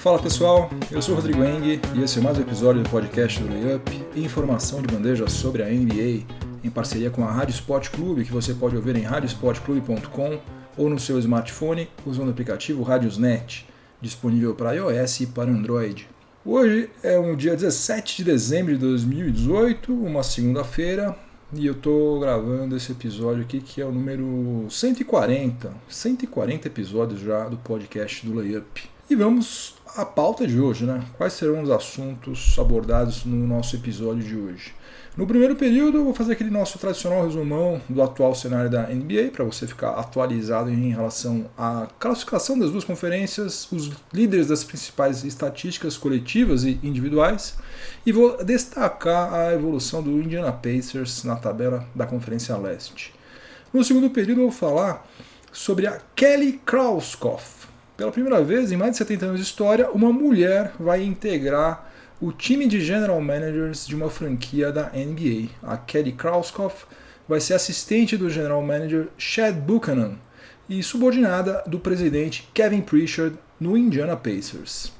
Fala pessoal, eu sou o Rodrigo Eng e esse é mais um episódio do podcast do Layup, informação de bandeja sobre a NBA, em parceria com a Rádio Sport Clube, que você pode ouvir em radiosportclube.com ou no seu smartphone usando o aplicativo Radiosnet, disponível para iOS e para Android. Hoje é um dia 17 de dezembro de 2018, uma segunda-feira, e eu tô gravando esse episódio aqui que é o número 140, 140 episódios já do podcast do Layup. E vamos à pauta de hoje, né? Quais serão os assuntos abordados no nosso episódio de hoje? No primeiro período, eu vou fazer aquele nosso tradicional resumão do atual cenário da NBA, para você ficar atualizado em relação à classificação das duas conferências, os líderes das principais estatísticas coletivas e individuais, e vou destacar a evolução do Indiana Pacers na tabela da Conferência Leste. No segundo período, eu vou falar sobre a Kelly Krauskopf, pela primeira vez em mais de 70 anos de história, uma mulher vai integrar o time de general managers de uma franquia da NBA. A Kelly Krauskopf vai ser assistente do general manager Chad Buchanan e subordinada do presidente Kevin Pritchard no Indiana Pacers.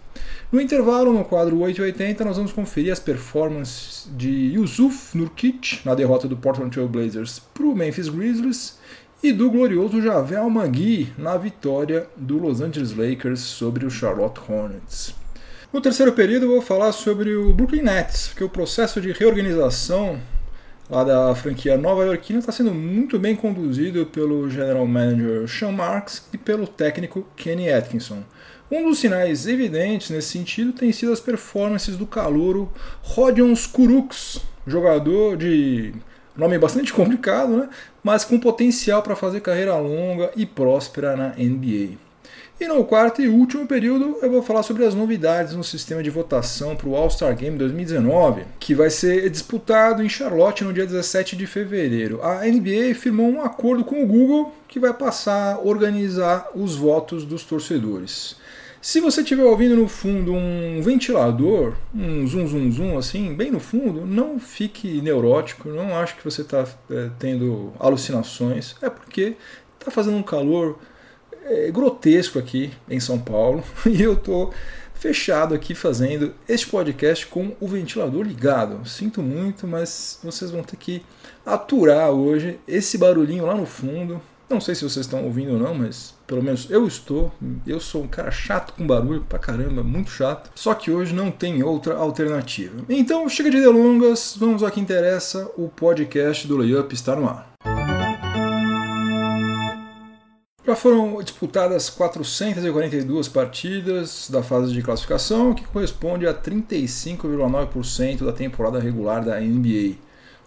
No intervalo, no quadro 880, nós vamos conferir as performances de Yusuf Nurkic na derrota do Portland Trail Blazers para o Memphis Grizzlies e do glorioso Javel Magui na vitória do Los Angeles Lakers sobre o Charlotte Hornets. No terceiro período eu vou falar sobre o Brooklyn Nets, que o processo de reorganização lá da franquia nova iorquina está sendo muito bem conduzido pelo general manager Sean Marks e pelo técnico Kenny Atkinson. Um dos sinais evidentes nesse sentido tem sido as performances do calouro Rodion Kuruks, jogador de nome bastante complicado, né? mas com potencial para fazer carreira longa e próspera na NBA. E no quarto e último período eu vou falar sobre as novidades no sistema de votação para o All-Star Game 2019, que vai ser disputado em Charlotte no dia 17 de fevereiro. A NBA firmou um acordo com o Google que vai passar a organizar os votos dos torcedores. Se você estiver ouvindo no fundo um ventilador, um zum zum zum assim, bem no fundo, não fique neurótico, não acho que você está é, tendo alucinações, é porque está fazendo um calor é, grotesco aqui em São Paulo e eu estou fechado aqui fazendo este podcast com o ventilador ligado. Sinto muito, mas vocês vão ter que aturar hoje esse barulhinho lá no fundo. Não sei se vocês estão ouvindo ou não, mas pelo menos eu estou. Eu sou um cara chato com barulho pra caramba, muito chato. Só que hoje não tem outra alternativa. Então chega de delongas, vamos ao que interessa. O podcast do Layup está no ar. Já foram disputadas 442 partidas da fase de classificação, que corresponde a 35,9% da temporada regular da NBA.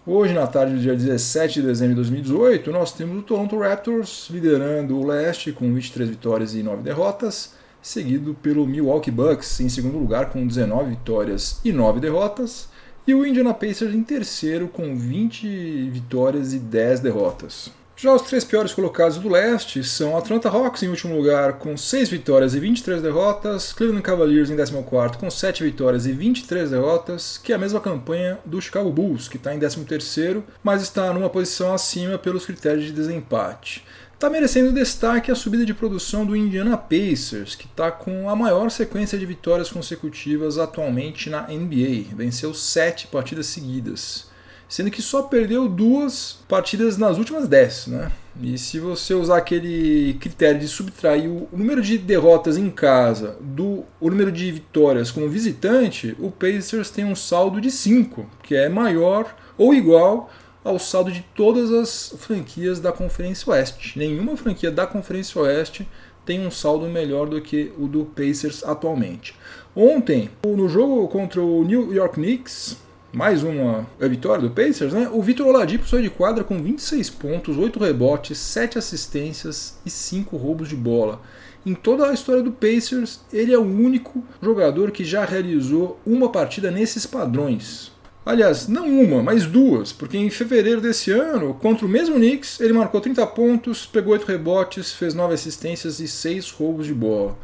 Hoje, na tarde do dia 17 de dezembro de 2018, nós temos o Toronto Raptors liderando o leste com 23 vitórias e 9 derrotas, seguido pelo Milwaukee Bucks em segundo lugar com 19 vitórias e 9 derrotas, e o Indiana Pacers em terceiro com 20 vitórias e 10 derrotas. Já os três piores colocados do leste são Atlanta Hawks em último lugar com 6 vitórias e 23 derrotas, Cleveland Cavaliers em 14 com 7 vitórias e 23 derrotas, que é a mesma campanha do Chicago Bulls, que está em 13 mas está numa posição acima pelos critérios de desempate. Está merecendo destaque a subida de produção do Indiana Pacers, que está com a maior sequência de vitórias consecutivas atualmente na NBA. Venceu sete partidas seguidas sendo que só perdeu duas partidas nas últimas dez, né? E se você usar aquele critério de subtrair o número de derrotas em casa do o número de vitórias como visitante, o Pacers tem um saldo de 5, que é maior ou igual ao saldo de todas as franquias da Conferência Oeste. Nenhuma franquia da Conferência Oeste tem um saldo melhor do que o do Pacers atualmente. Ontem, no jogo contra o New York Knicks, mais uma vitória do Pacers, né? O Vitor Oladipo saiu de quadra com 26 pontos, 8 rebotes, 7 assistências e 5 roubos de bola. Em toda a história do Pacers, ele é o único jogador que já realizou uma partida nesses padrões. Aliás, não uma, mas duas, porque em fevereiro desse ano, contra o mesmo Knicks, ele marcou 30 pontos, pegou 8 rebotes, fez 9 assistências e 6 roubos de bola.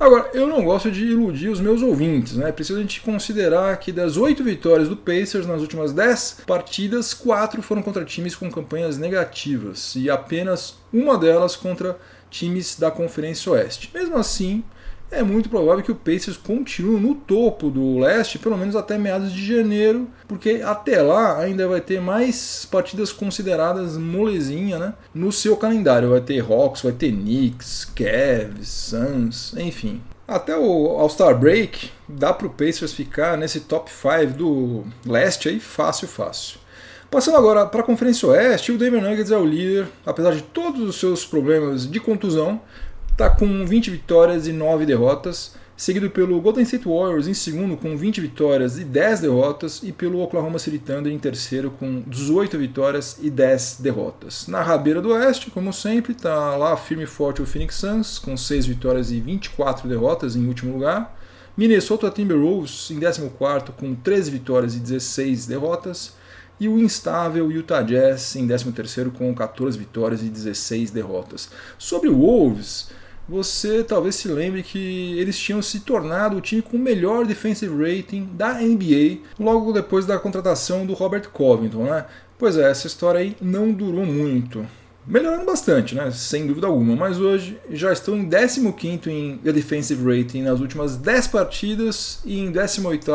Agora, eu não gosto de iludir os meus ouvintes, né? Precisa a gente considerar que das oito vitórias do Pacers nas últimas dez partidas, quatro foram contra times com campanhas negativas e apenas uma delas contra times da Conferência Oeste. Mesmo assim, é muito provável que o Pacers continue no topo do leste, pelo menos até meados de janeiro, porque até lá ainda vai ter mais partidas consideradas molezinha né, no seu calendário. Vai ter Hawks, vai ter Knicks, Cavs, Suns, enfim. Até o All-Star Break dá para o Pacers ficar nesse top 5 do leste aí fácil, fácil. Passando agora para a Conferência Oeste, o Denver Nuggets é o líder, apesar de todos os seus problemas de contusão, está com 20 vitórias e 9 derrotas, seguido pelo Golden State Warriors em segundo com 20 vitórias e 10 derrotas e pelo Oklahoma City Thunder em terceiro com 18 vitórias e 10 derrotas. Na rabeira do Oeste, como sempre, está lá firme e forte o Phoenix Suns com 6 vitórias e 24 derrotas em último lugar. Minnesota Timberwolves em 14 com 13 vitórias e 16 derrotas. E o instável Utah Jazz em 13 com 14 vitórias e 16 derrotas. Sobre o Wolves, você talvez se lembre que eles tinham se tornado o time com o melhor defensive rating da NBA logo depois da contratação do Robert Covington, né? Pois é, essa história aí não durou muito. Melhorando bastante, né? Sem dúvida alguma, mas hoje já estão em 15 em defensive rating nas últimas 10 partidas e em 18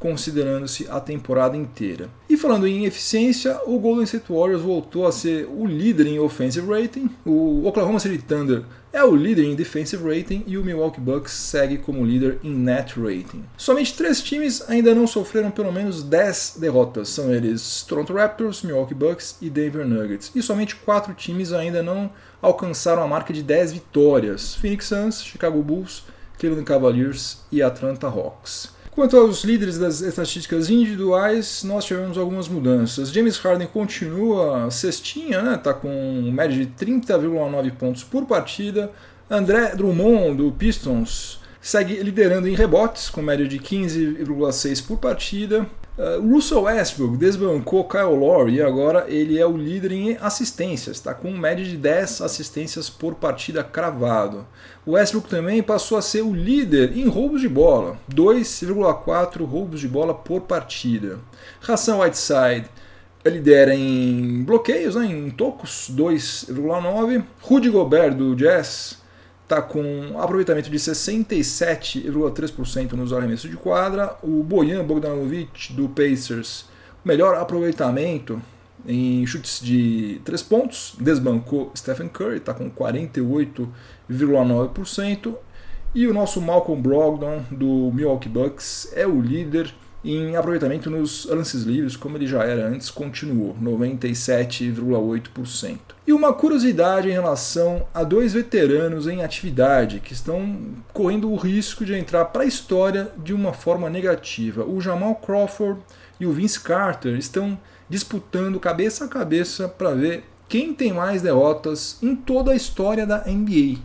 considerando-se a temporada inteira. E falando em eficiência, o Golden State Warriors voltou a ser o líder em offensive rating, o Oklahoma City Thunder é o líder em defensive rating e o Milwaukee Bucks segue como líder em net rating. Somente três times ainda não sofreram pelo menos 10 derrotas, são eles Toronto Raptors, Milwaukee Bucks e Denver Nuggets. E somente quatro times ainda não alcançaram a marca de 10 vitórias: Phoenix Suns, Chicago Bulls, Cleveland Cavaliers e Atlanta Hawks. Quanto aos líderes das estatísticas individuais, nós tivemos algumas mudanças. James Harden continua cestinha, né? Tá com média de 30,9 pontos por partida. André Drummond do Pistons segue liderando em rebotes com média de 15,6 por partida. Uh, Russell Westbrook desbancou Kyle Lowry e agora ele é o líder em assistências, está com média de 10 assistências por partida cravado. O Westbrook também passou a ser o líder em roubos de bola, 2,4 roubos de bola por partida. Ração Whiteside lidera em bloqueios, né, em tocos, 2,9. Rudy Gobert do Jazz está com aproveitamento de 67,3% nos arremessos de quadra. O Bojan Bogdanovic do Pacers, melhor aproveitamento em chutes de 3 pontos, desbancou Stephen Curry, está com 48,9%. E o nosso Malcolm Brogdon do Milwaukee Bucks é o líder em aproveitamento nos lances livres, como ele já era antes, continuou, 97,8%. E uma curiosidade em relação a dois veteranos em atividade que estão correndo o risco de entrar para a história de uma forma negativa. O Jamal Crawford e o Vince Carter estão disputando cabeça a cabeça para ver quem tem mais derrotas em toda a história da NBA.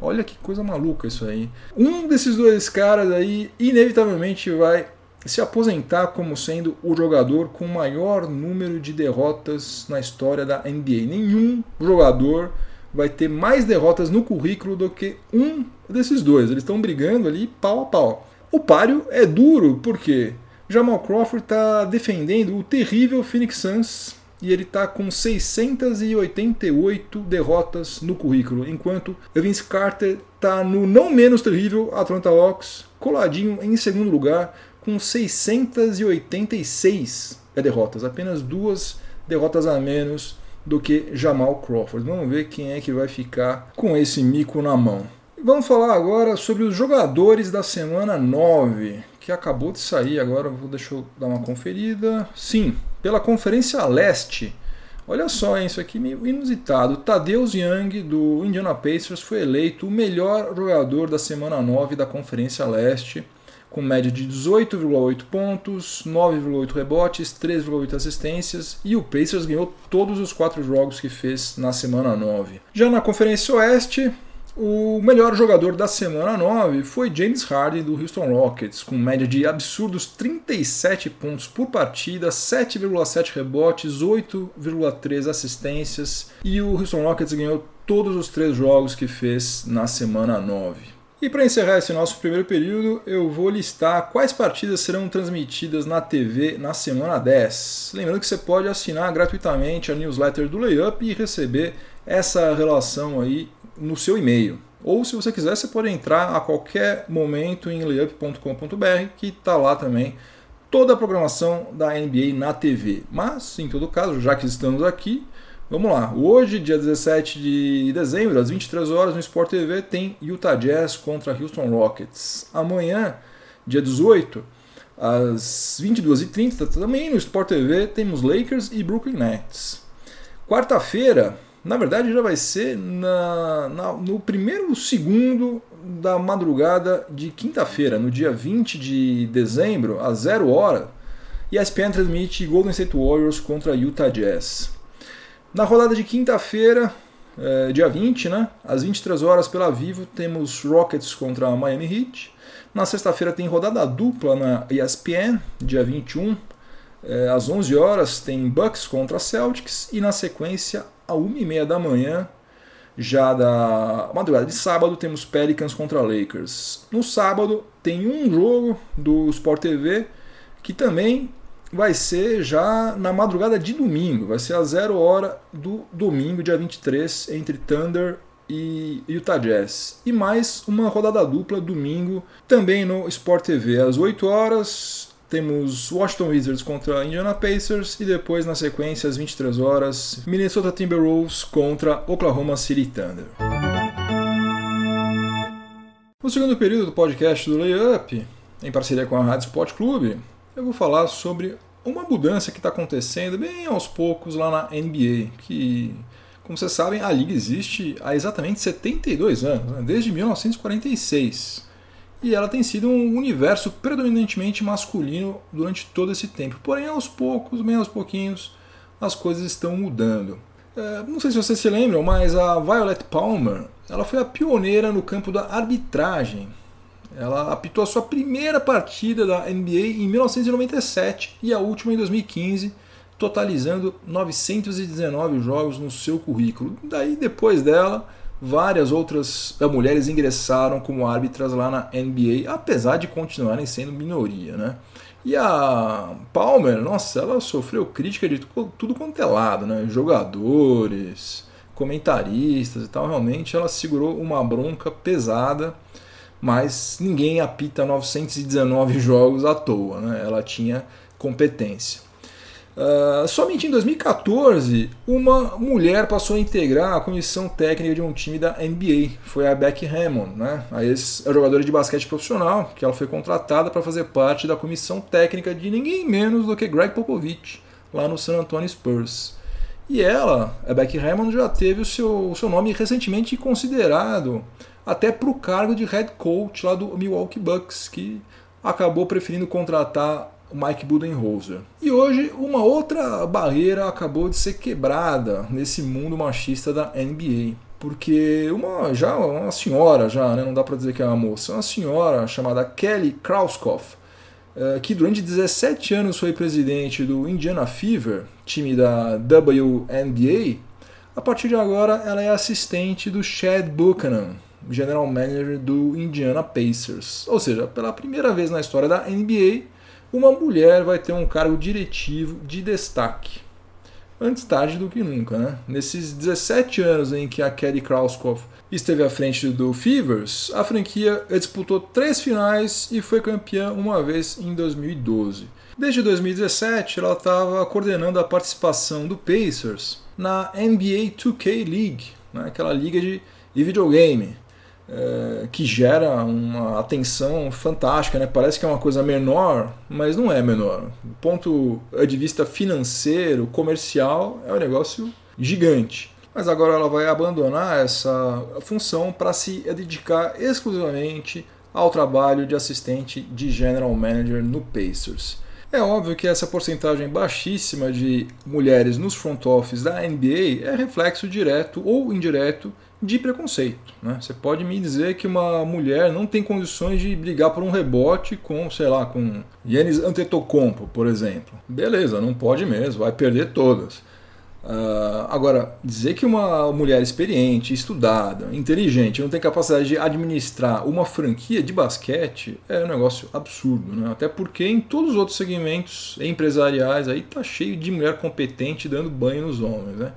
Olha que coisa maluca isso aí. Um desses dois caras aí inevitavelmente vai se aposentar como sendo o jogador com maior número de derrotas na história da NBA. Nenhum jogador vai ter mais derrotas no currículo do que um desses dois. Eles estão brigando ali pau a pau. O páreo é duro porque Jamal Crawford está defendendo o terrível Phoenix Suns e ele está com 688 derrotas no currículo, enquanto Vince Carter está no não menos terrível Atlanta Hawks, coladinho em segundo lugar, com 686 derrotas, apenas duas derrotas a menos do que Jamal Crawford. Vamos ver quem é que vai ficar com esse mico na mão. Vamos falar agora sobre os jogadores da semana 9, que acabou de sair agora, vou deixar eu dar uma conferida. Sim, pela Conferência Leste. Olha só, isso aqui meio inusitado. Tadeusz Young, do Indiana Pacers, foi eleito o melhor jogador da semana 9 da Conferência Leste com média de 18,8 pontos, 9,8 rebotes, 3,8 assistências e o Pacers ganhou todos os quatro jogos que fez na semana 9. Já na Conferência Oeste, o melhor jogador da semana 9 foi James Harden do Houston Rockets, com média de absurdos 37 pontos por partida, 7,7 rebotes, 8,3 assistências e o Houston Rockets ganhou todos os três jogos que fez na semana 9. E para encerrar esse nosso primeiro período, eu vou listar quais partidas serão transmitidas na TV na semana 10. Lembrando que você pode assinar gratuitamente a newsletter do Layup e receber essa relação aí no seu e-mail. Ou se você quiser, você pode entrar a qualquer momento em layup.com.br, que está lá também toda a programação da NBA na TV. Mas, em todo caso, já que estamos aqui, vamos lá. Hoje, dia 17 de dezembro, às 23 horas, no Sport TV, tem Utah Jazz contra Houston Rockets. Amanhã, dia 18, às 22h30, também no Sport TV, temos Lakers e Brooklyn Nets. Quarta-feira, na verdade, já vai ser na, na, no primeiro segundo da madrugada de quinta-feira, no dia 20 de dezembro, às 0 hora, ESPN transmite Golden State Warriors contra Utah Jazz. Na rodada de quinta-feira, é, dia 20, né, às 23 horas pela Vivo, temos Rockets contra Miami Heat. Na sexta-feira tem rodada dupla na ESPN, dia 21, é, às 11 horas tem Bucks contra Celtics e na sequência, a 1h30 da manhã, já da madrugada de sábado, temos Pelicans contra Lakers. No sábado tem um jogo do Sport TV que também vai ser já na madrugada de domingo, vai ser a zero hora do domingo, dia 23, entre Thunder e Utah Jazz. E mais uma rodada dupla domingo, também no Sport TV, às 8 horas. Temos Washington Wizards contra Indiana Pacers e depois na sequência às 23 horas Minnesota Timberwolves contra Oklahoma City Thunder. No segundo período do podcast do Layup, em parceria com a Rádio Sport Clube, eu vou falar sobre uma mudança que está acontecendo bem aos poucos lá na NBA, que, como vocês sabem, a liga existe há exatamente 72 anos, né? desde 1946. E ela tem sido um universo predominantemente masculino durante todo esse tempo. Porém, aos poucos, bem aos pouquinhos, as coisas estão mudando. É, não sei se vocês se lembram, mas a Violet Palmer ela foi a pioneira no campo da arbitragem ela apitou a sua primeira partida da NBA em 1997 e a última em 2015, totalizando 919 jogos no seu currículo. Daí, depois dela, várias outras eh, mulheres ingressaram como árbitras lá na NBA, apesar de continuarem sendo minoria, né? E a Palmer, nossa, ela sofreu crítica de tudo quanto é lado, né? Jogadores, comentaristas e tal. Realmente ela segurou uma bronca pesada mas ninguém apita 919 jogos à toa, né? ela tinha competência. Uh, somente em 2014, uma mulher passou a integrar a comissão técnica de um time da NBA. Foi a Becky Hammond, né? a ex-jogadora de basquete profissional, que ela foi contratada para fazer parte da comissão técnica de ninguém menos do que Greg Popovich, lá no San Antonio Spurs. E ela, a Becky Hammond, já teve o seu, o seu nome recentemente considerado até para o cargo de head coach lá do Milwaukee Bucks, que acabou preferindo contratar o Mike Budenholzer. E hoje uma outra barreira acabou de ser quebrada nesse mundo machista da NBA. Porque uma já uma senhora já, né, não dá para dizer que é uma moça, uma senhora chamada Kelly Krauskopf, eh, que durante 17 anos foi presidente do Indiana Fever, time da WNBA, a partir de agora ela é assistente do Chad Buchanan, general manager do Indiana Pacers. Ou seja, pela primeira vez na história da NBA, uma mulher vai ter um cargo diretivo de destaque. Antes tarde do que nunca, né? Nesses 17 anos em que a Kelly Krauskopf esteve à frente do Fevers, a franquia disputou três finais e foi campeã uma vez em 2012. Desde 2017, ela estava coordenando a participação do Pacers na NBA 2K League, né? aquela liga de, de videogame, é, que gera uma atenção fantástica, né? Parece que é uma coisa menor, mas não é menor. Do ponto de vista financeiro, comercial, é um negócio gigante. Mas agora ela vai abandonar essa função para se dedicar exclusivamente ao trabalho de assistente de general manager no Pacers. É óbvio que essa porcentagem baixíssima de mulheres nos front office da NBA é reflexo direto ou indireto de preconceito. Né? Você pode me dizer que uma mulher não tem condições de brigar por um rebote com, sei lá, com Yannis Antetokounmpo, por exemplo. Beleza, não pode mesmo, vai perder todas. Uh, agora, dizer que uma mulher experiente, estudada, inteligente, não tem capacidade de administrar uma franquia de basquete é um negócio absurdo, né? Até porque em todos os outros segmentos empresariais aí tá cheio de mulher competente dando banho nos homens, né?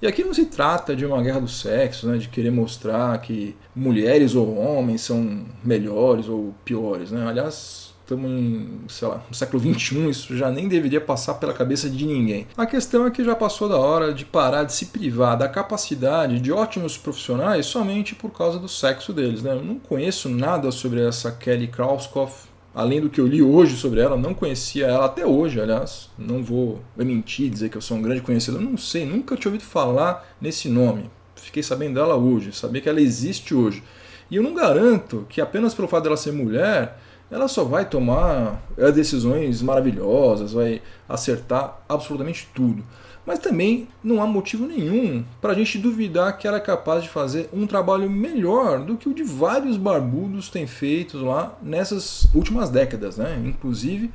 E aqui não se trata de uma guerra do sexo, né, de querer mostrar que mulheres ou homens são melhores ou piores. Né? Aliás, estamos em, sei lá, no século XXI, isso já nem deveria passar pela cabeça de ninguém. A questão é que já passou da hora de parar de se privar da capacidade de ótimos profissionais somente por causa do sexo deles. Né? Eu não conheço nada sobre essa Kelly Krauskopf, além do que eu li hoje sobre ela, não conhecia ela até hoje, aliás. Não vou mentir, dizer que eu sou um grande conhecedor, não sei, nunca tinha ouvido falar nesse nome. Fiquei sabendo dela hoje, saber que ela existe hoje. E eu não garanto que apenas pelo fato dela ser mulher, ela só vai tomar é, decisões maravilhosas, vai acertar absolutamente tudo mas também não há motivo nenhum para a gente duvidar que ela é capaz de fazer um trabalho melhor do que o de vários barbudos têm feito lá nessas últimas décadas, né? Inclusive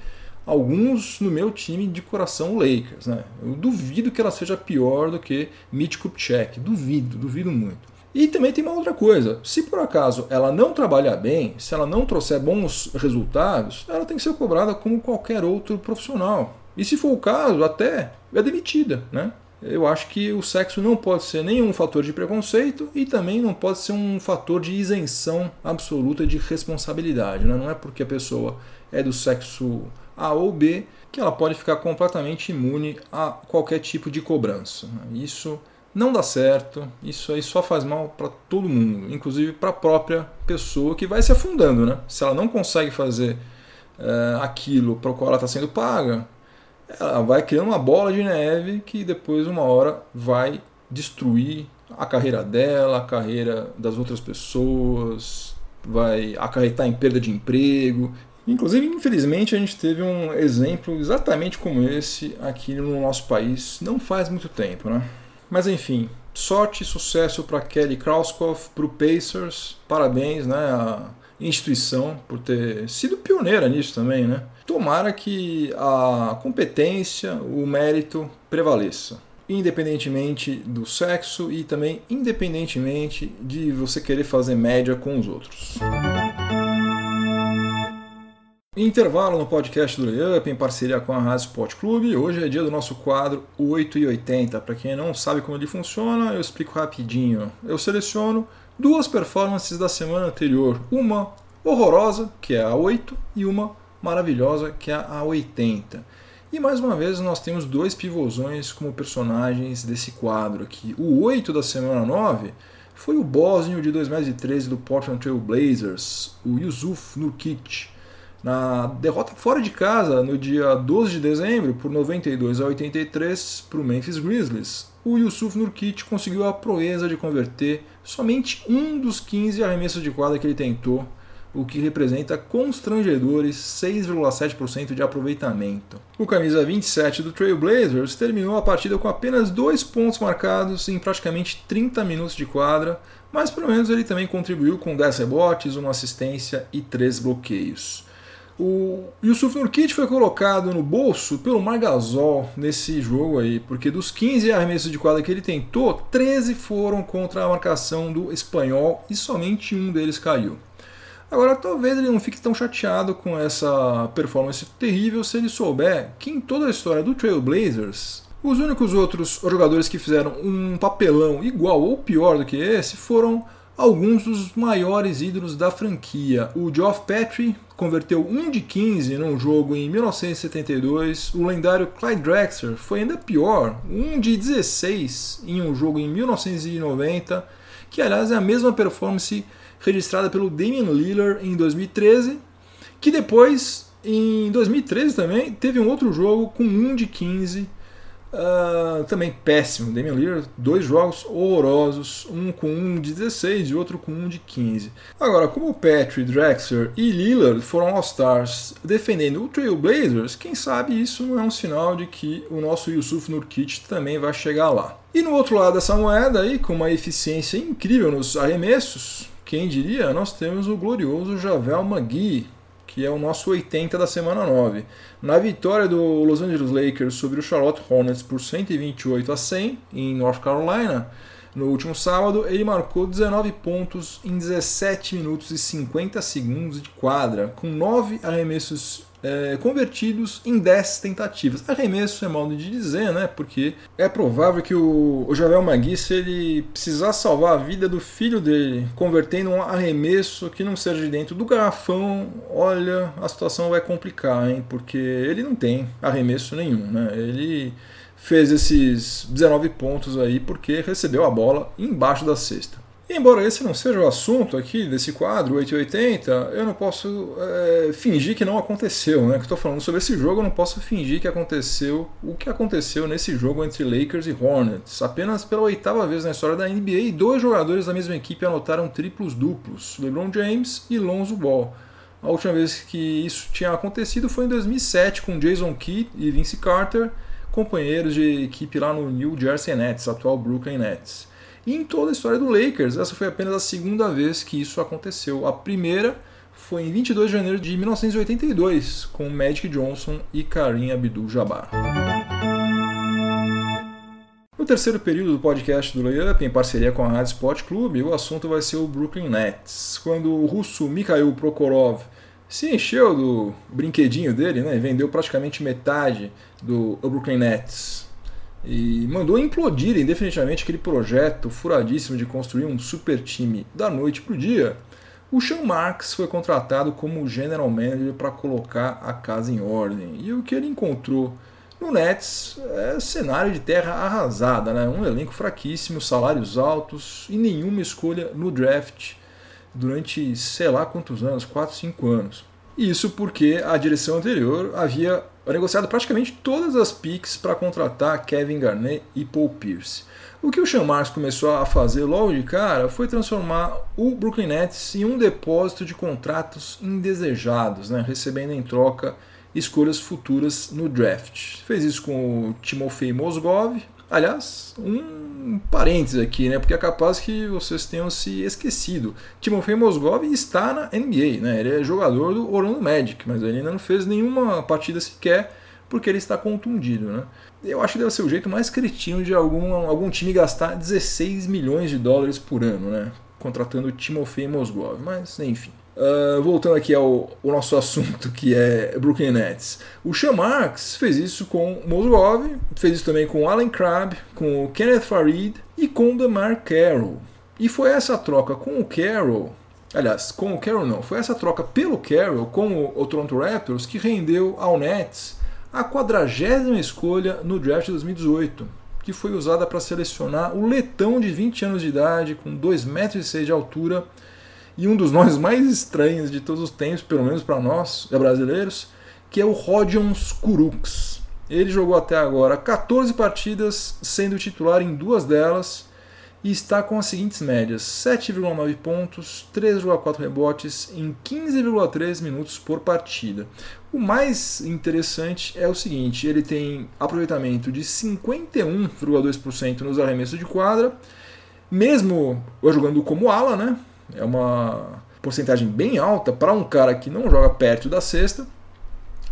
alguns no meu time de coração Lakers, né? Eu duvido que ela seja pior do que Mitch Kupchak, duvido, duvido muito. E também tem uma outra coisa: se por acaso ela não trabalhar bem, se ela não trouxer bons resultados, ela tem que ser cobrada como qualquer outro profissional. E se for o caso, até é demitida, né? Eu acho que o sexo não pode ser nenhum fator de preconceito e também não pode ser um fator de isenção absoluta de responsabilidade. Né? Não é porque a pessoa é do sexo A ou B que ela pode ficar completamente imune a qualquer tipo de cobrança. Né? Isso não dá certo, isso aí só faz mal para todo mundo, inclusive para a própria pessoa que vai se afundando. Né? Se ela não consegue fazer é, aquilo para o qual ela está sendo paga, ela vai criando uma bola de neve que depois, uma hora, vai destruir a carreira dela, a carreira das outras pessoas, vai acarretar em perda de emprego. Inclusive, infelizmente, a gente teve um exemplo exatamente como esse aqui no nosso país não faz muito tempo, né? Mas enfim, sorte e sucesso para Kelly Krauskopf, para o Pacers, parabéns, né? A instituição por ter sido pioneira nisso também, né? Tomara que a competência, o mérito prevaleça, independentemente do sexo e também independentemente de você querer fazer média com os outros. Intervalo no podcast do Layup em parceria com a Rádio Sport Clube. Hoje é dia do nosso quadro 8 e 80. Para quem não sabe como ele funciona, eu explico rapidinho. Eu seleciono duas performances da semana anterior, uma horrorosa, que é a 8, e uma maravilhosa, que é a 80. E mais uma vez nós temos dois pivôzões como personagens desse quadro aqui. O 8 da semana 9 foi o bósnio de 2013 do Portland Trail Blazers, o Yusuf Nurkic. Na derrota fora de casa, no dia 12 de dezembro, por 92 a 83 para o Memphis Grizzlies, o Yusuf Nurkic conseguiu a proeza de converter somente um dos 15 arremessos de quadra que ele tentou o que representa constrangedores 6,7% de aproveitamento. O camisa 27 do Trailblazers terminou a partida com apenas dois pontos marcados em praticamente 30 minutos de quadra, mas pelo menos ele também contribuiu com 10 rebotes, uma assistência e 3 bloqueios. O Yusuf Nurkic foi colocado no bolso pelo Margasol nesse jogo aí, porque dos 15 arremessos de quadra que ele tentou, 13 foram contra a marcação do espanhol e somente um deles caiu. Agora, talvez ele não fique tão chateado com essa performance terrível se ele souber que em toda a história do Trailblazers, os únicos outros jogadores que fizeram um papelão igual ou pior do que esse foram alguns dos maiores ídolos da franquia. O Geoff Petrie converteu 1 de 15 num jogo em 1972. O lendário Clyde Drexler foi ainda pior, 1 de 16 em um jogo em 1990, que aliás é a mesma performance registrada pelo Damian Lillard em 2013, que depois, em 2013 também, teve um outro jogo com 1 de 15, uh, também péssimo. Damian Lillard, dois jogos horrorosos, um com 1 de 16 e outro com 1 de 15. Agora, como Patrick, Drexler e Lillard foram All-Stars defendendo o Trailblazers, quem sabe isso não é um sinal de que o nosso Yusuf Nurkic também vai chegar lá. E no outro lado dessa moeda, aí, com uma eficiência incrível nos arremessos, quem diria, nós temos o glorioso Javel Magui, que é o nosso 80 da semana 9. Na vitória do Los Angeles Lakers sobre o Charlotte Hornets por 128 a 100 em North Carolina, No último sábado, ele marcou 19 pontos em 17 minutos e 50 segundos de quadra, com 9 arremessos é, convertidos em 10 tentativas. Arremesso é modo de dizer, né? Porque é provável que o, o Javel Magui, ele precisar salvar a vida do filho dele, convertendo um arremesso que não seja de dentro do garrafão, olha, a situação vai complicar, hein? Porque ele não tem arremesso nenhum, né? Ele fez esses 19 pontos aí porque recebeu a bola embaixo da cesta. Embora esse não seja o assunto aqui desse quadro 880, eu não posso é, fingir que não aconteceu, né? Que estou falando sobre esse jogo, eu não posso fingir que aconteceu o que aconteceu nesse jogo entre Lakers e Hornets. Apenas pela oitava vez na história da NBA, dois jogadores da mesma equipe anotaram triplos duplos: LeBron James e Lonzo Ball. A última vez que isso tinha acontecido foi em 2007 com Jason Kidd e Vince Carter, companheiros de equipe lá no New Jersey Nets, atual Brooklyn Nets. E em toda a história do Lakers, essa foi apenas a segunda vez que isso aconteceu. A primeira foi em 22 de janeiro de 1982, com Magic Johnson e Kareem Abdul-Jabbar. No terceiro período do podcast do Layup, em parceria com a Rádio Sport Clube, o assunto vai ser o Brooklyn Nets. Quando o russo Mikhail Prokhorov se encheu do brinquedinho dele, né, vendeu praticamente metade do Brooklyn Nets e mandou implodirem definitivamente aquele projeto furadíssimo de construir um super time da noite para o dia, o Sean Marks foi contratado como general manager para colocar a casa em ordem. E o que ele encontrou no Nets é cenário de terra arrasada, né? um elenco fraquíssimo, salários altos e nenhuma escolha no draft durante sei lá quantos anos 4, 5 anos. Isso porque a direção anterior havia negociado praticamente todas as picks para contratar Kevin Garnett e Paul Pierce. O que o Sean Marks começou a fazer logo de cara foi transformar o Brooklyn Nets em um depósito de contratos indesejados, né, recebendo em troca escolhas futuras no draft. Fez isso com o Timofey Mozgov, aliás, um parênteses aqui, né, porque é capaz que vocês tenham se esquecido. Timofey Mozgov está na NBA, né, ele é jogador do Orlando Magic, mas ele ainda não fez nenhuma partida sequer porque ele está contundido. Né? Eu acho que deve ser o jeito mais cretino de algum, algum time gastar 16 milhões de dólares por ano, né? Contratando Timofey Mozgov. Mas, enfim. Uh, voltando aqui ao, ao, nosso assunto, que é Brooklyn Nets. O Sean Marks fez isso com Mozgov, fez isso também com Alan Crabb, com Kenneth Farid e com o DeMar Carroll. E foi essa troca com o Carroll, aliás, com o Carroll não, foi essa troca pelo Carroll com o, o Toronto Raptors que rendeu ao Nets a quadragésima escolha no draft de 2018, que foi usada para selecionar o letão de 20 anos de idade, com 2,6 metros de altura, e um dos nomes mais estranhos de todos os tempos, pelo menos para nós brasileiros, que é o Rodion Kuruks. Ele jogou até agora 14 partidas, sendo titular em duas delas, e está com as seguintes médias: 7,9 pontos, 3,4 rebotes em 15,3 minutos por partida. O mais interessante é o seguinte: ele tem aproveitamento de 51,2% nos arremessos de quadra, mesmo jogando como ala, né? É uma porcentagem bem alta para um cara que não joga perto da cesta.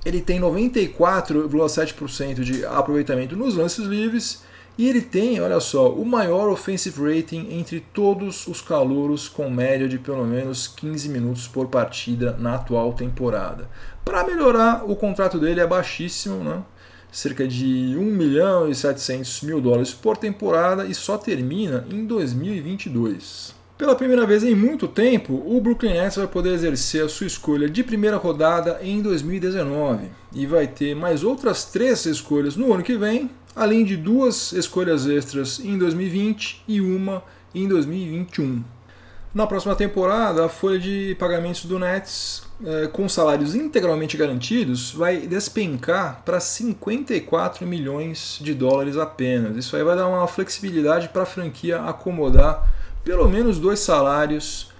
Ele tem 94,7% de aproveitamento nos lances livres e ele tem, olha só, o maior offensive rating entre todos os calouros com média de pelo menos 15 minutos por partida na atual temporada. Para melhorar, o contrato dele é baixíssimo, né? cerca de 1 milhão e 700 mil dólares por temporada e só termina em 2022. Pela primeira vez em muito tempo, o Brooklyn Nets vai poder exercer a sua escolha de primeira rodada em 2019 e vai ter mais outras três escolhas no ano que vem, além de duas escolhas extras em 2020 e uma em 2021. Na próxima temporada, a folha de pagamentos do Nets, é, com salários integralmente garantidos, vai despencar para 54 milhões de dólares apenas. Isso aí vai dar uma flexibilidade para a franquia acomodar pelo menos dois salários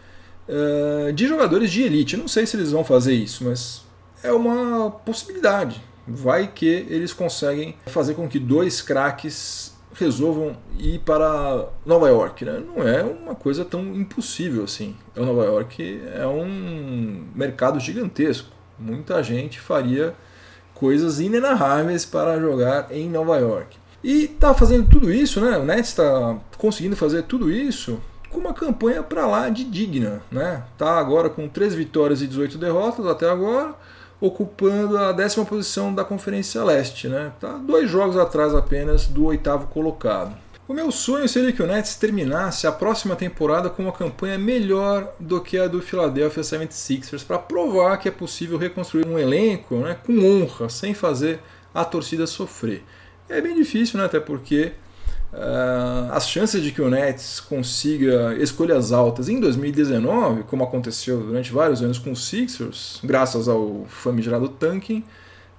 é, de jogadores de elite. não sei se eles vão fazer isso, mas é uma possibilidade vai que eles conseguem fazer com que dois craques resolvam ir para Nova York. Né? Não é uma coisa tão impossível assim. O Nova York é um mercado gigantesco. Muita gente faria coisas inenarráveis para jogar em Nova York. E tá fazendo tudo isso, né? O Nets está conseguindo fazer tudo isso com uma campanha para lá de digna, né? Tá agora com 3 vitórias e 18 derrotas até agora, ocupando a décima posição da Conferência Leste, né? Tá dois jogos atrás apenas do oitavo colocado. O meu sonho seria que o Nets terminasse a próxima temporada com uma campanha melhor do que a do Philadelphia 76ers para provar que é possível reconstruir um elenco né, com honra, sem fazer a torcida sofrer. É bem difícil, né, até porque uh, as chances de que o Nets consiga escolhas altas em 2019, como aconteceu durante vários anos com os Sixers, graças ao famigerado tanking,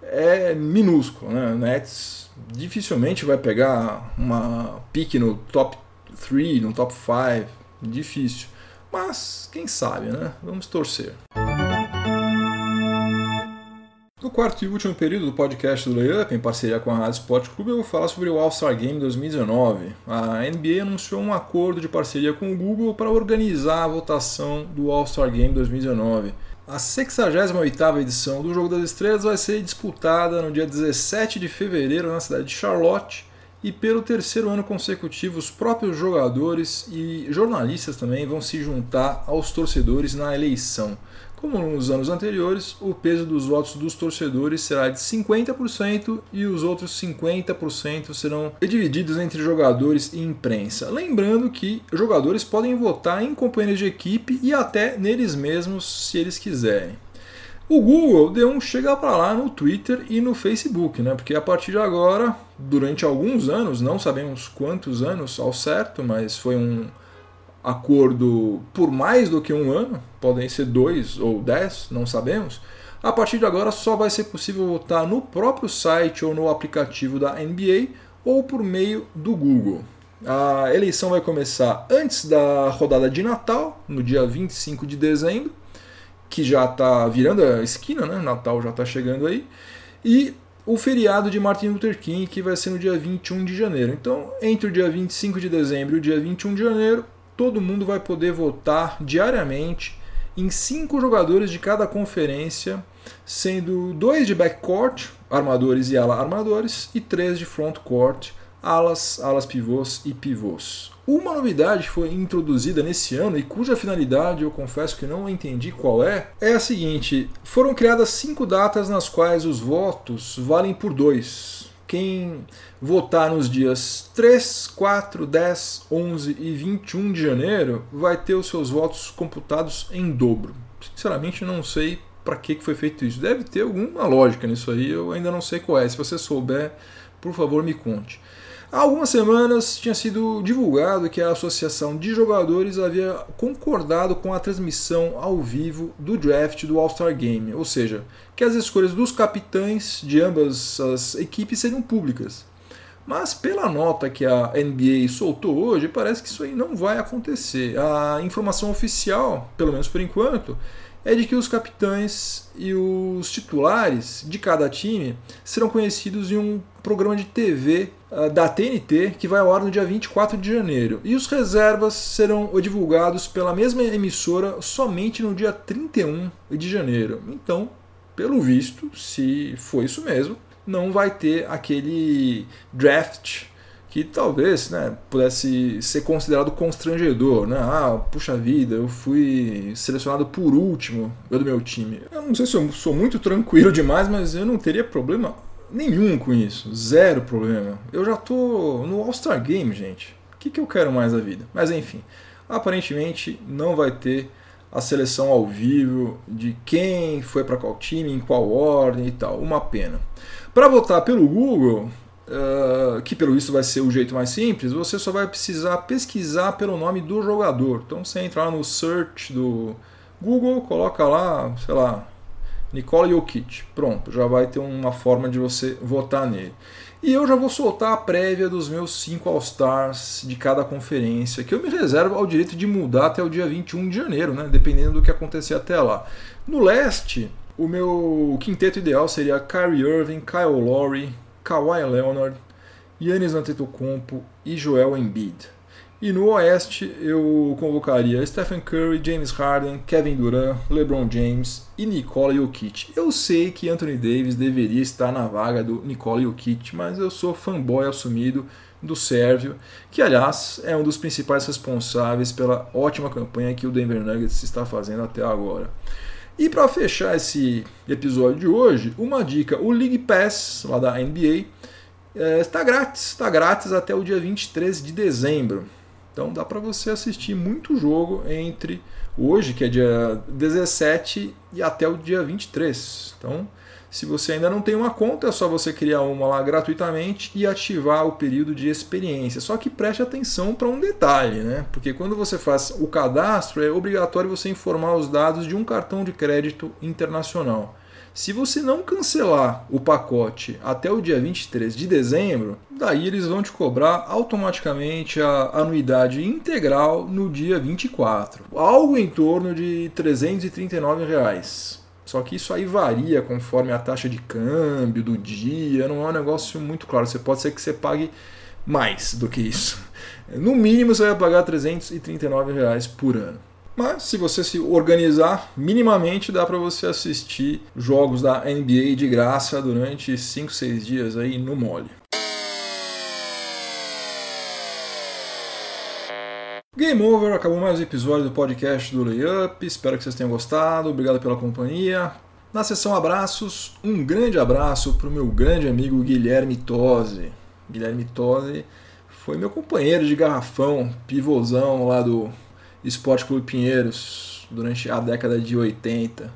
é minúsculo. Né? O Nets dificilmente vai pegar uma pique no top 3, no top 5, difícil. Mas quem sabe, né? Vamos torcer. No quarto e último período do podcast do Layup, em parceria com a Rádio Sport Clube, eu vou falar sobre o All-Star Game 2019. A NBA anunciou um acordo de parceria com o Google para organizar a votação do All-Star Game 2019. A 68ª edição do Jogo das Estrelas vai ser disputada no dia 17 de fevereiro na cidade de Charlotte e pelo terceiro ano consecutivo os próprios jogadores e jornalistas também vão se juntar aos torcedores na eleição. Como nos anos anteriores, o peso dos votos dos torcedores será de 50% e os outros 50% serão divididos entre jogadores e imprensa. Lembrando que jogadores podem votar em companheiros de equipe e até neles mesmos se eles quiserem. O Google deu um chega para lá no Twitter e no Facebook, né? Porque a partir de agora, durante alguns anos, não sabemos quantos anos ao certo, mas foi um acordo por mais do que um ano, podem ser dois ou dez, não sabemos. A partir de agora só vai ser possível votar no próprio site ou no aplicativo da NBA ou por meio do Google. A eleição vai começar antes da rodada de Natal, no dia 25 de dezembro, que já está virando a esquina, né? Natal já está chegando aí. E o feriado de Martin Luther King, que vai ser no dia 21 de janeiro. Então, entre o dia 25 de dezembro e o dia 21 de janeiro, todo mundo vai poder votar diariamente em cinco jogadores de cada conferência, sendo dois de backcourt, armadores e ala armadores, e três de frontcourt, alas, alas pivôs e pivôs. Uma novidade que foi introduzida nesse ano e cuja finalidade eu confesso que não entendi qual é, é a seguinte: foram criadas cinco datas nas quais os votos valem por dois quem votar nos dias 3, 4, 10, 11 e 21 de janeiro vai ter os seus votos computados em dobro. Sinceramente, não sei para que foi feito isso. Deve ter alguma lógica nisso aí, eu ainda não sei qual é. Se você souber, por favor, me conte. Há algumas semanas tinha sido divulgado que a Associação de Jogadores havia concordado com a transmissão ao vivo do draft do All-Star Game, ou seja, que as escolhas dos capitães de ambas as equipes seriam públicas. Mas pela nota que a NBA soltou hoje, parece que isso aí não vai acontecer. A informação oficial, pelo menos por enquanto, é de que os capitães e os titulares de cada time serão conhecidos em um programa de TV da TNT que vai ao ar no dia 24 de janeiro. E os reservas serão divulgados pela mesma emissora somente no dia 31 de janeiro. Então, pelo visto, se for isso mesmo, não vai ter aquele draft que talvez né, pudesse ser considerado constrangedor. Né? Ah, puxa vida, eu fui selecionado por último do meu time. Eu não sei se eu sou muito tranquilo demais, mas eu não teria problema nenhum com isso. Zero problema. Eu já tô no All-Star Game, gente. O que, que eu quero mais da vida? Mas enfim, aparentemente não vai ter a seleção ao vivo de quem foi para qual time, em qual ordem e tal. Uma pena. Para votar pelo Google, uh, que pelo visto vai ser o jeito mais simples, você só vai precisar pesquisar pelo nome do jogador. Então você entra lá no search do Google, coloca lá, sei lá, Nikola Jokic. Pronto, já vai ter uma forma de você votar nele. E eu já vou soltar a prévia dos meus 5 All-Stars de cada conferência, que eu me reservo ao direito de mudar até o dia 21 de janeiro, né? dependendo do que acontecer até lá. No leste, o meu quinteto ideal seria Kyrie Irving, Kyle Lowry, Kawhi Leonard, Yannis Antetokounmpo e Joel Embiid. E no Oeste eu convocaria Stephen Curry, James Harden, Kevin Durant, LeBron James e Nikola Jokic. Eu sei que Anthony Davis deveria estar na vaga do Nikola Jokic, mas eu sou fanboy assumido do Sérvio, que aliás é um dos principais responsáveis pela ótima campanha que o Denver Nuggets está fazendo até agora. E para fechar esse episódio de hoje, uma dica: o League Pass lá da NBA é, está grátis, está grátis até o dia 23 de dezembro. Então dá para você assistir muito jogo entre hoje, que é dia 17, e até o dia 23. Então, se você ainda não tem uma conta, é só você criar uma lá gratuitamente e ativar o período de experiência. Só que preste atenção para um detalhe, né? Porque quando você faz o cadastro, é obrigatório você informar os dados de um cartão de crédito internacional. Se você não cancelar o pacote até o dia 23 de dezembro, daí eles vão te cobrar automaticamente a anuidade integral no dia 24, algo em torno de 339 reais. Só que isso aí varia conforme a taxa de câmbio do dia, não é um negócio muito claro. Você pode ser que você pague mais do que isso. No mínimo você vai pagar 339 reais por ano. Mas se você se organizar minimamente, dá para você assistir jogos da NBA de graça durante 5, 6 dias aí no mole. Game over, acabou mais um episódio do podcast do Layup. Espero que vocês tenham gostado. Obrigado pela companhia. Na sessão abraços, um grande abraço para o meu grande amigo Guilherme Tosi. Guilherme Tosi foi meu companheiro de garrafão, pivôzão lá do Esporte Clube Pinheiros durante a década de 80.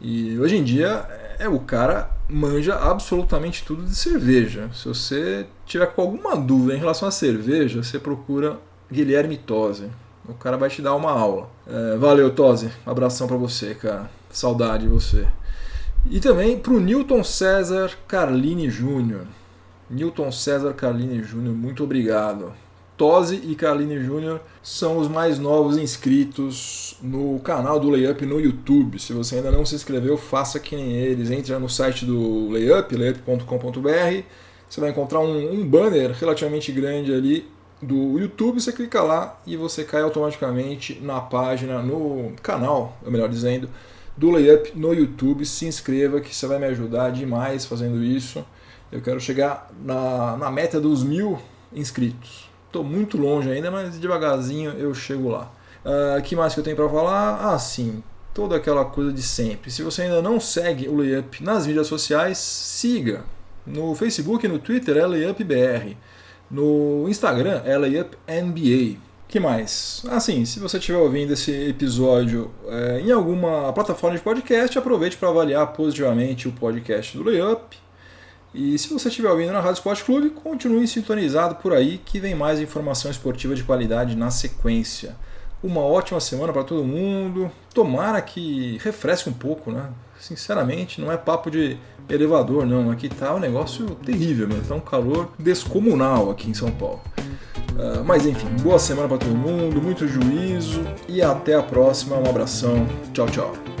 E hoje em dia é o cara manja absolutamente tudo de cerveja. Se você tiver com alguma dúvida em relação à cerveja, você procura Guilherme Tosi. O cara vai te dar uma aula. É, valeu, Tosi. Abração para você, cara. Saudade de você. E também para o Newton César Carlini Júnior. Newton César Carlini Júnior, muito obrigado. Tosi e Carline Júnior são os mais novos inscritos no canal do Layup no YouTube. Se você ainda não se inscreveu, faça que nem eles. Entre no site do Layup, layup.com.br. Você vai encontrar um, um, banner relativamente grande ali do YouTube. Você clica lá e você cai automaticamente na página, no canal, melhor dizendo, do Layup no YouTube. Se inscreva que você vai me ajudar demais fazendo isso. Eu quero chegar na, na meta dos mil inscritos. Estou muito longe ainda, mas devagarzinho eu chego lá. Uh, que mais que eu tenho para falar? Ah, sim, toda aquela coisa de sempre. Se você ainda não segue o Layup nas mídias sociais, siga. No Facebook e no Twitter é LayupBR. No Instagram é LayupNBA. que mais? Assim, se você estiver ouvindo esse episódio é, em alguma plataforma de podcast, aproveite para avaliar positivamente o podcast do Layup e se você estiver ouvindo na Rádio Esporte Clube, continue sintonizado por aí que vem mais informação esportiva de qualidade na sequência. Uma ótima semana para todo mundo. Tomara que refresque um pouco, né? Sinceramente, não é papo de elevador, não. Aqui tá um negócio terrível, meu. Tá um calor descomunal aqui em São Paulo. Uh, mas enfim, boa semana para todo mundo, muito juízo e até a próxima. Um abração. Tchau, tchau.